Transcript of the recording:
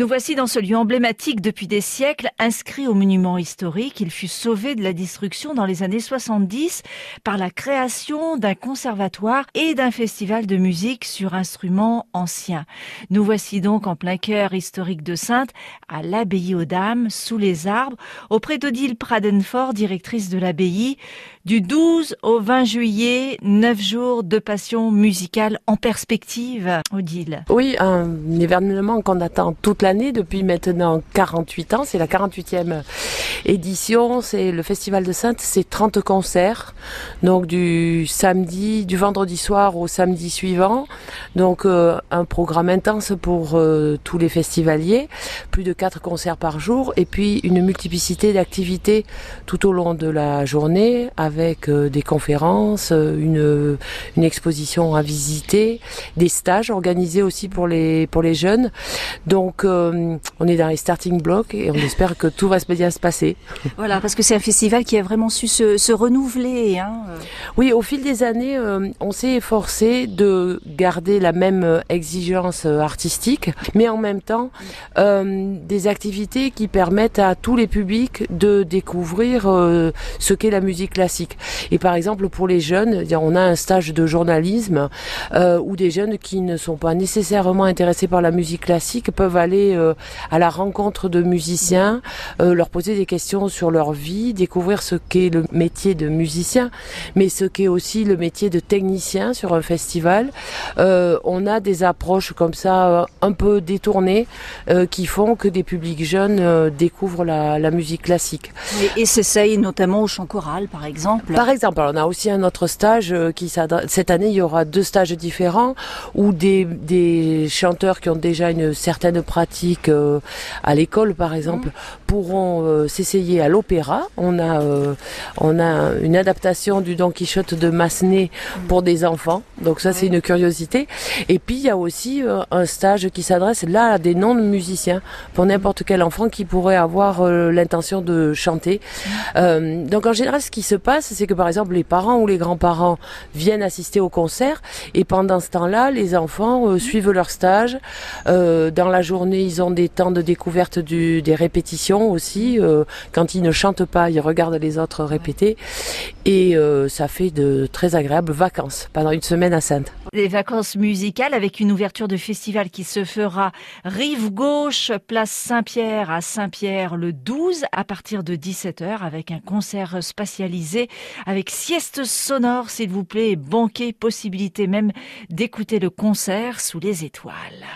Nous voici dans ce lieu emblématique depuis des siècles, inscrit au monument historique. Il fut sauvé de la destruction dans les années 70 par la création d'un conservatoire et d'un festival de musique sur instruments anciens. Nous voici donc en plein cœur historique de Sainte, à l'abbaye aux Dames, sous les arbres, auprès d'Odile Pradenfort, directrice de l'abbaye. Du 12 au 20 juillet, 9 jours de passion musicale en perspective, Odile. Oui, un événement qu'on attend toute depuis maintenant 48 ans. C'est la 48e édition. C'est le Festival de Sainte. C'est 30 concerts. Donc du samedi, du vendredi soir au samedi suivant. Donc euh, un programme intense pour euh, tous les festivaliers. Plus de 4 concerts par jour. Et puis une multiplicité d'activités tout au long de la journée avec euh, des conférences, une, une exposition à visiter, des stages organisés aussi pour les, pour les jeunes. Donc on est dans les starting blocks et on espère que tout va bien se passer. Voilà, parce que c'est un festival qui a vraiment su se, renouveler. Hein. Oui, au fil des années, on s'est efforcé de garder la même exigence artistique, mais en même temps euh, des activités qui permettent à tous les publics de découvrir euh, ce qu'est la musique classique. Et par exemple, pour les jeunes, on a un stage de journalisme euh, où des jeunes qui ne sont pas nécessairement intéressés par la musique classique peuvent aller euh, à la rencontre de musiciens, euh, leur poser des questions sur leur vie, découvrir ce qu'est le métier de musicien, mais ce qu'est aussi le métier de technicien sur un festival. on a des approches comme ça un peu détournées qui font que des publics jeunes découvrent la, la, musique classique. Et, et s'essayent notamment au chant choral, par exemple. Par exemple, on a aussi un autre stage euh, qui s'adresse. Cette année, il y aura deux stages différents où des, des chanteurs qui ont déjà une certaine pratique euh, à l'école, par exemple, mmh. pourront euh, s'essayer à l'opéra. On a, on a une adaptation du Don Quichotte de Massenet pour des enfants. Donc ça, c'est une curiosité. Et puis, il y a aussi un stage qui s'adresse là à des non-musiciens pour n'importe quel enfant qui pourrait avoir l'intention de chanter. Mmh. donc en général, ce qui se passe c'est que par exemple les parents ou les grands-parents viennent assister au concert et pendant ce temps-là, les enfants euh, suivent leur stage. Euh, dans la journée, ils ont des temps de découverte du, des répétitions aussi. Euh, quand ils ne chantent pas, ils regardent les autres répéter et euh, ça fait de très agréables vacances pendant une semaine à Sainte. Des vacances musicales avec une ouverture de festival qui se fera rive gauche, place Saint-Pierre à Saint-Pierre le 12 à partir de 17h avec un concert spatialisé avec sieste sonore, s'il vous plaît, et banquet, possibilité même d'écouter le concert sous les étoiles.